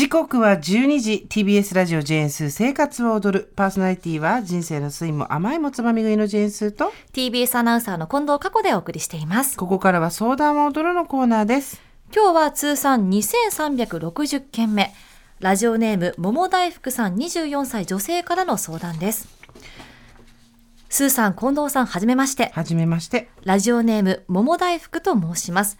時刻は12時 TBS ラジオジェーンスー生活を踊る。パーソナリティは人生の酸いも甘いもつまみ食いのジェーンスーと。TBS アナウンサーの近藤佳子でお送りしています。ここからは相談を踊るのコーナーです。今日は通算2360件目。ラジオネーム桃大福さん24歳女性からの相談です。スーさん近藤さんはじめまして。はじめまして。ラジオネーム桃大福と申します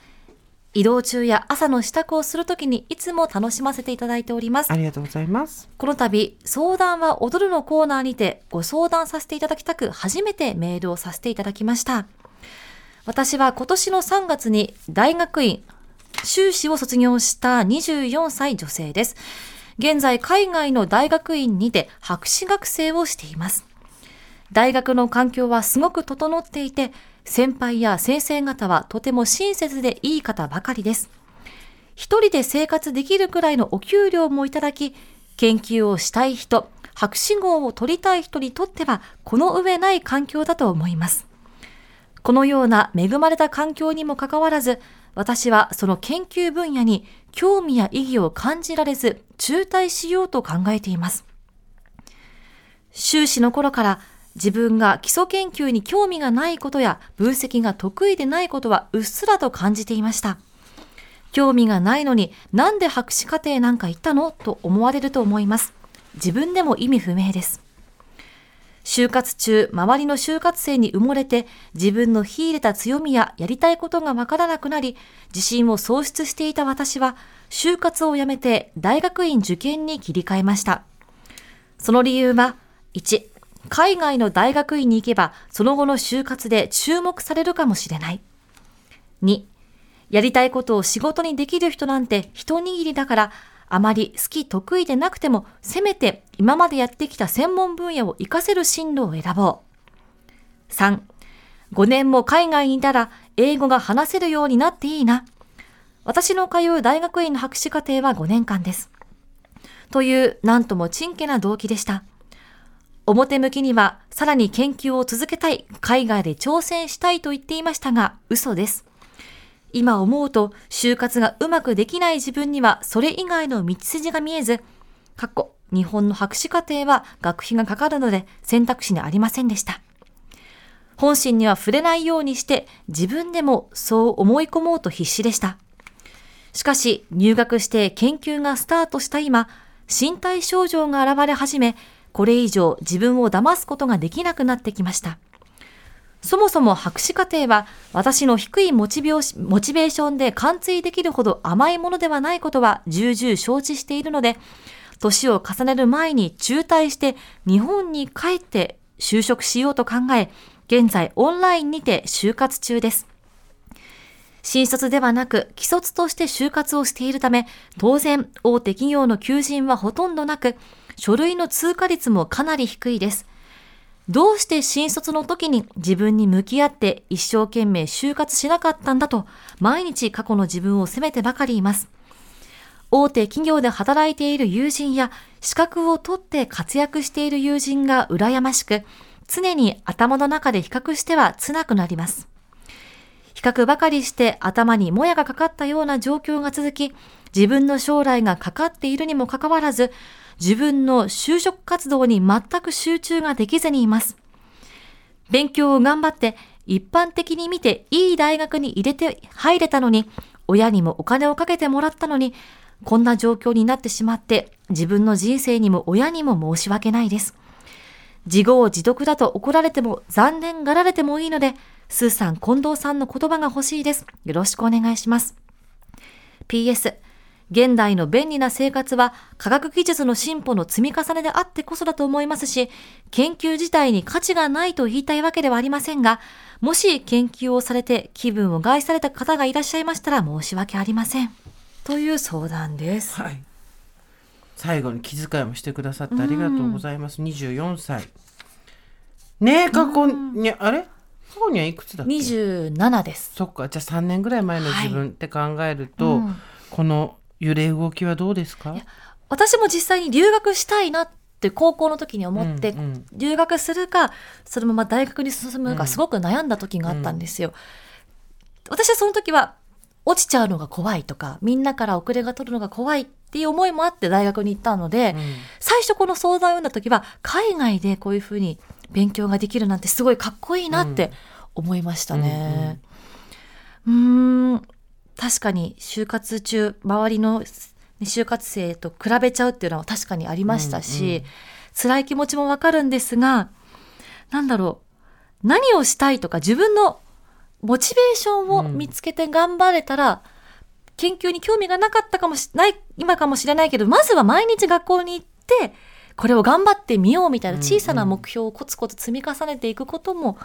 移動中や朝の支度をするときにいつも楽しませていただいておりますあ。りがとうございますこの度、相談は踊るのコーナーにてご相談させていただきたく初めてメールをさせていただきました。私は今年の3月に大学院修士を卒業した24歳女性です。現在海外の大学院にて博士学生をしています。大学の環境はすごく整っていて、先輩や先生方はとても親切でいい方ばかりです。一人で生活できるくらいのお給料もいただき、研究をしたい人、博士号を取りたい人にとっては、この上ない環境だと思います。このような恵まれた環境にもかかわらず、私はその研究分野に興味や意義を感じられず、中退しようと考えています。修士の頃から自分が基礎研究に興味がないことや分析が得意でないことはうっすらと感じていました。興味がないのになんで博士課程なんか行ったの？と思われると思います。自分でも意味不明です。就活中、周りの就活生に埋もれて自分の秀でた強みややりたいことがわからなくなり、自信を喪失していた私は、就活をやめて大学院受験に切り替えました。その理由は、1、海外の大学院に行けば、その後の就活で注目されるかもしれない。2、やりたいことを仕事にできる人なんて一握りだから、あまり好き得意でなくても、せめて今までやってきた専門分野を活かせる進路を選ぼう。3、5年も海外にいたら英語が話せるようになっていいな。私の通う大学院の博士課程は5年間です。という、なんとも珍家な動機でした。表向きには、さらに研究を続けたい、海外で挑戦したいと言っていましたが、嘘です。今思うと、就活がうまくできない自分には、それ以外の道筋が見えず、過去、日本の博士課程は学費がかかるので選択肢にありませんでした。本心には触れないようにして、自分でもそう思い込もうと必死でした。しかし、入学して研究がスタートした今、身体症状が現れ始め、これ以上自分を騙すことができなくなってきました。そもそも博士課程は私の低いモチベーモチベーションで貫通できるほど甘いものではないことは重々承知しているので、年を重ねる前に中退して日本に帰って就職しようと考え、現在オンラインにて就活中です。新卒ではなく、既卒として就活をしているため、当然、大手企業の求人はほとんどなく、書類の通過率もかなり低いです。どうして新卒の時に自分に向き合って一生懸命就活しなかったんだと、毎日過去の自分を責めてばかりいます。大手企業で働いている友人や資格を取って活躍している友人が羨ましく、常に頭の中で比較しては辛くなります。比較ばかりして頭にもやがかかったような状況が続き、自分の将来がかかっているにもかかわらず、自分の就職活動に全く集中ができずにいます。勉強を頑張って一般的に見ていい大学に入れて入れたのに、親にもお金をかけてもらったのに、こんな状況になってしまって自分の人生にも親にも申し訳ないです。自業自得だと怒られても残念がられてもいいので、スーさん、近藤さんの言葉が欲しいです。よろしくお願いします。PS、現代の便利な生活は科学技術の進歩の積み重ねであってこそだと思いますし、研究自体に価値がないと言いたいわけではありませんが、もし研究をされて気分を害された方がいらっしゃいましたら申し訳ありません。という相談です。はい最後に気遣いもしてくださってありがとうございます。24歳。ねえ、過去に、あれ？過去にはいくつだっけ？27です。そっか、じゃあ3年ぐらい前の自分って考えると、うんこの揺れ動きはどうですか？私も実際に留学したいなって高校の時に思って、うんうん。留学するかそのまま大学に進むうん。かすごく悩んだ時があったんですよ。私はその時は落ちちゃうのが怖いとかみんなから遅れが取るのが怖いっていう思いもあって大学に行ったので、うん。最初この相談を読んだ時は海外でこういうふうに勉強ができるなんてすごいかっこいいなって思いましたね。うーん確かに就活中周りのね就活生と比べちゃうっていうのは確かにありましたし、うんうん。辛い気持ちもわかるんですがなんだろう何をしたいとか自分のモチベーションを見つけて頑張れたら、研究に興味がなかったかもしない今かもしれないけどまずは毎日学校に行ってこれを頑張ってみようみたいな小さな目標をコツコツ積み重ねていくことも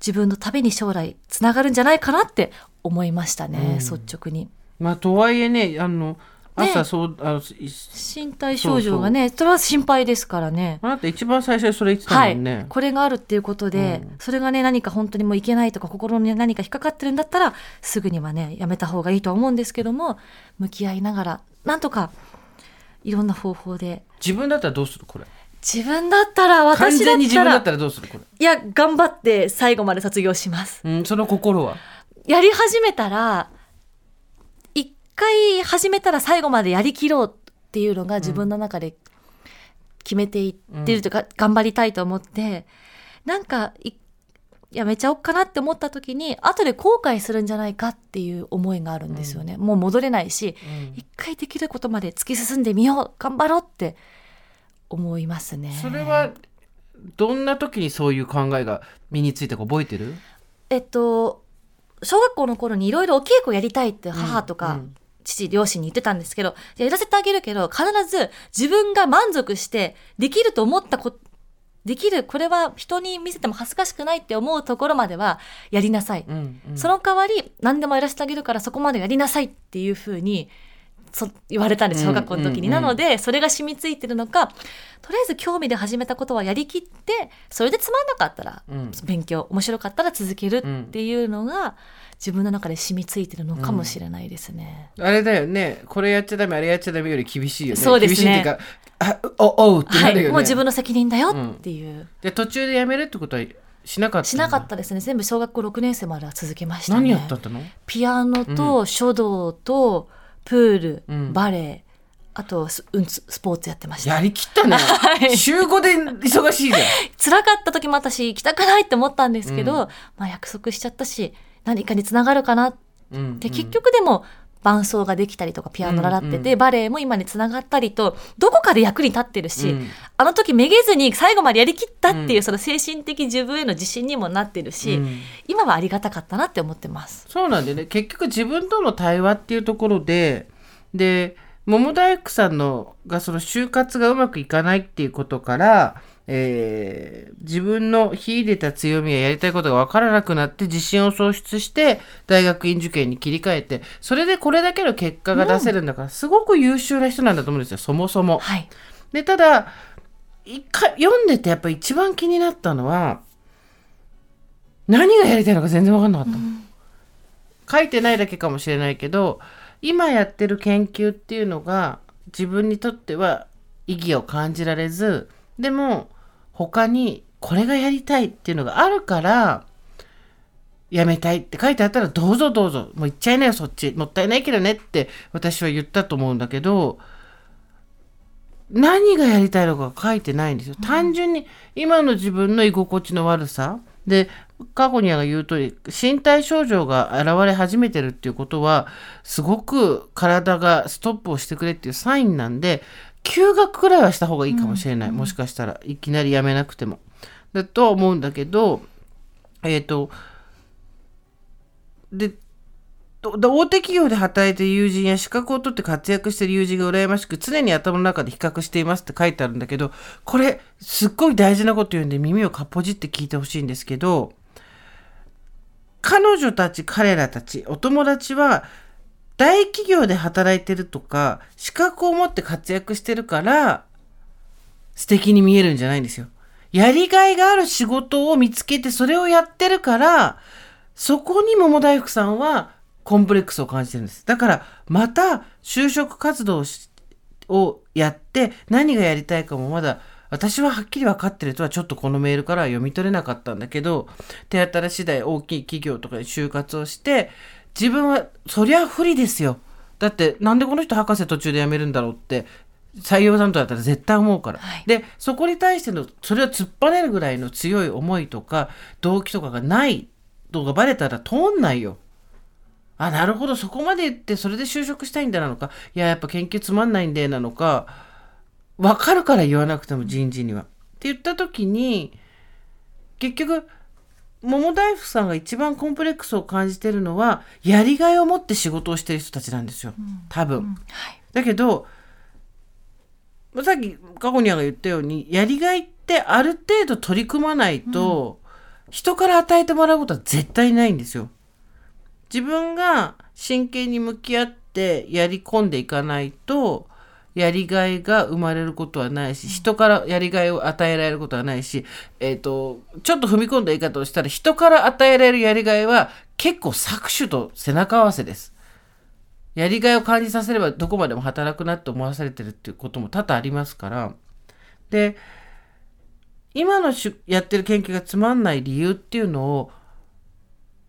自分のために将来つながるんじゃないかなって思いましたね、うん。率直に。まあとはいえねあの朝ねそう、あのい身体症状がねそれは心配ですからね。あなた一番最初にそれ言ってたはいもんね、、これがあるっていうことで、うん。それがね何か本当にもういけないとか心に何か引っかかってるんだったらすぐにはねやめた方がいいとは思うんですけども向き合いながらなんとかいろんな方法で。自分だったらどうする？これ。自分だったら完私だ全に自分だったらったらどうする？これ、いや頑張って最後まで卒業します。うん、その心は？やり始めたら一回始めたら最後までやりきろうっていうのが自分の中で決めていってるというか、頑張りたいと思ってなんかいやめちゃおうかなって思った時に後で後悔するんじゃないかっていう思いがあるんですよね、もう戻れないし一回できることまで突き進んでみよう頑張ろうって思いますね。それはどんな時にそういう考えが身についたか覚えてる？えっと小学校の頃にいろいろお稽古やりたいって母とか、うん父両親に言ってたんですけどやらせてあげるけど必ず自分が満足してできると思ったこできるこれは人に見せても恥ずかしくないって思うところまではやりなさい、うんうん。その代わり何でもやらせてあげるからそこまでやりなさいっていうふうにそ言われたんです小学校の時に、うんうん。うんなのでそれが染みついてるのかとりあえず興味で始めたことはやりきってそれでつまんなかったらうん。勉強面白かったら続けるっていうのが自分の中で染みついてるのかもしれないですね。あれだよね。これやっちゃダメあれやっちゃダメより厳しいよね。そうですね。厳しいっていうかあおおうってなるよね、はい、もう自分の責任だよっていう、で途中でやめるってことはしなかったしなかったですね。全部小学校6年生までは続けましたね。何やったったの？ピアノと書道とプール、うん。バレエあとス,、うん、ススポーツやってました。やりきったね、はい。週5で忙しいじゃん。辛かった時もあったし行きたくないって思ったんですけど、うん。まあ約束しちゃったし何かにつながるかなっうん。で結局でも伴奏ができたりとかピアノ習ってて、うんバレエも今につながったりとどこかで役に立ってるし、うん。あの時めげずに最後までやりきったっていう、うん。その精神的自分への自信にもなってるし、うん。今はありがたかったなって思ってます。そうなんでね。結局自分との対話っていうところでで桃大工さんのがその就活がうまくいかないっていうことから、えー自分の秀でた強みややりたいことが分からなくなって自信を喪失して大学院受験に切り替えてそれでこれだけの結果が出せるんだから、すごく優秀な人なんだと思うんですよそもそも。はい。でただ一回読んでてやっぱ一番気になったのは何がやりたいのか全然分かんなかった、書いてないだけかもしれないけど今やってる研究っていうのが自分にとっては意義を感じられずでも他にこれがやりたいっていうのがあるからやめたいって書いてあったらどうぞどうぞ。もう行っちゃいなよそっち。もったいないけどねって私は言ったと思うんだけど何がやりたいのか書いてないんですよ。単純に今の自分の居心地の悪さ。で過去には言う通り身体症状が現れ始めてるっていうことはすごく体がストップをしてくれっていうサインなんで休学くらいはした方がいいかもしれない、もしかしたら。いきなりやめなくても。だとは思うんだけどえっ、とでとで大手企業で働いて友人や資格を取って活躍している友人が羨ましく常に頭の中で比較していますって書いてあるんだけどこれすっごい大事なこと言うんで耳をかっぽじって聞いてほしいんですけど彼女たち彼らたちお友達は大企業で働いてるとか、資格を持って活躍してるから、素敵に見えるんじゃないんですよ。やりがいがある仕事を見つけてそれをやってるから、そこに桃大福さんはコンプレックスを感じてるんです。だから、また就職活動をやって何がやりたいかもまだ私ははっきり分かってるとはちょっとこのメールからは読み取れなかったんだけど手当たり次第大きい企業とかで就活をして自分はそりゃ不利ですよ。だってなんでこの人博士途中で辞めるんだろうって採用担当だったら絶対思うから、はい。でそこに対してのそれを突っぱねるぐらいの強い思いとか動機とかがないのがバレたら通んないよ。あ、なるほど、そこまで言って、それで就職したいんだなのか、いや、やっぱ研究つまんないんでなのか、わかるから言わなくても人事には。って言った時に、結局、桃大福さんが一番コンプレックスを感じてるのは、やりがいを持って仕事をしてる人たちなんですよ。多分。はい。だけど、まあさっき過去にが言ったように、やりがいってある程度取り組まないと、人から与えてもらうことは絶対ないんですよ。自分が真剣に向き合ってやり込んでいかないと、やりがいが生まれることはないし、人からやりがいを与えられることはないし、えっ、と、ちょっと踏み込んだ言い方をしたら、人から与えられるやりがいは結構搾取と背中合わせです。やりがいを感じさせればどこまでも働くなって思わされてるっていうことも多々ありますから。で、今のしやってる研究がつまんない理由っていうのを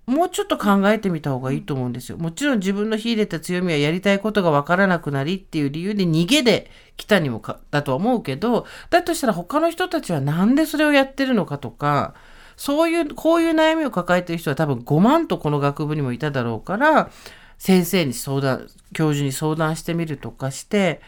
もうちょっと考えてみた方がいいと思うんですよ。もちろん自分の秀でた強みはやりたいことがわからなくなりっていう理由で逃げで来たにもかだとは思うけど、だとしたら他の人たちはなんでそれをやってるのかとか、そういう、こういう悩みを抱えてる人は多分5万とこの学部にもいただろうから、先生に相談、教授に相談してみるとかして、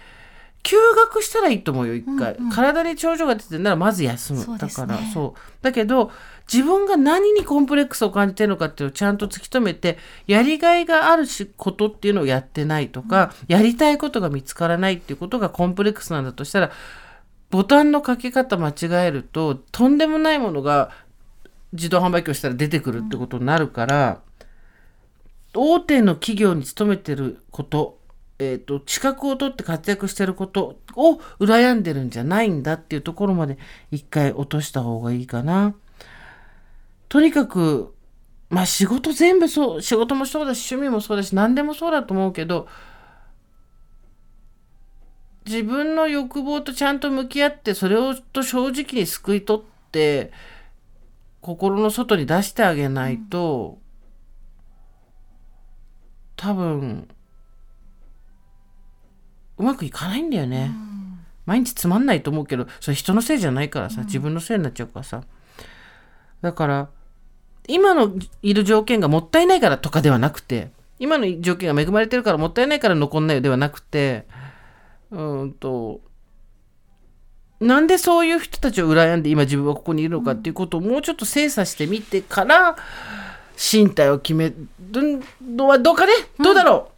休学したらいいと思うよ、一回。体に症状が出てるならまず休む。ねだから、そう。だけど、自分が何にコンプレックスを感じてるのかっていうのをちゃんと突き止めて、やりがいがあるしことっていうのをやってないとか、やりたいことが見つからないっていうことがコンプレックスなんだとしたら、ボタンのかけ方間違えると、とんでもないものが自動販売機をしたら出てくるってことになるから、大手の企業に勤めてること、えっ、と、資格を取って活躍してることを羨んでるんじゃないんだっていうところまで一回落とした方がいいかな。とにかく、まあ仕事全部そう、仕事もそうだし、趣味もそうだし、何でもそうだと思うけど、自分の欲望とちゃんと向き合って、それをと正直に救い取って、心の外に出してあげないと、多分、うまくいかないんだよね。毎日つまんないと思うけど、それ人のせいじゃないからさ、自分のせいになっちゃうからさ。だから、今のいる条件がもったいないからとかではなくて、今の条件が恵まれてるからもったいないから残んないよではなくて、うーんと、なんでそういう人たちを羨んで今自分はここにいるのかっていうことをもうちょっと精査してみてから、身体を決めるのはどうかね？どうだろ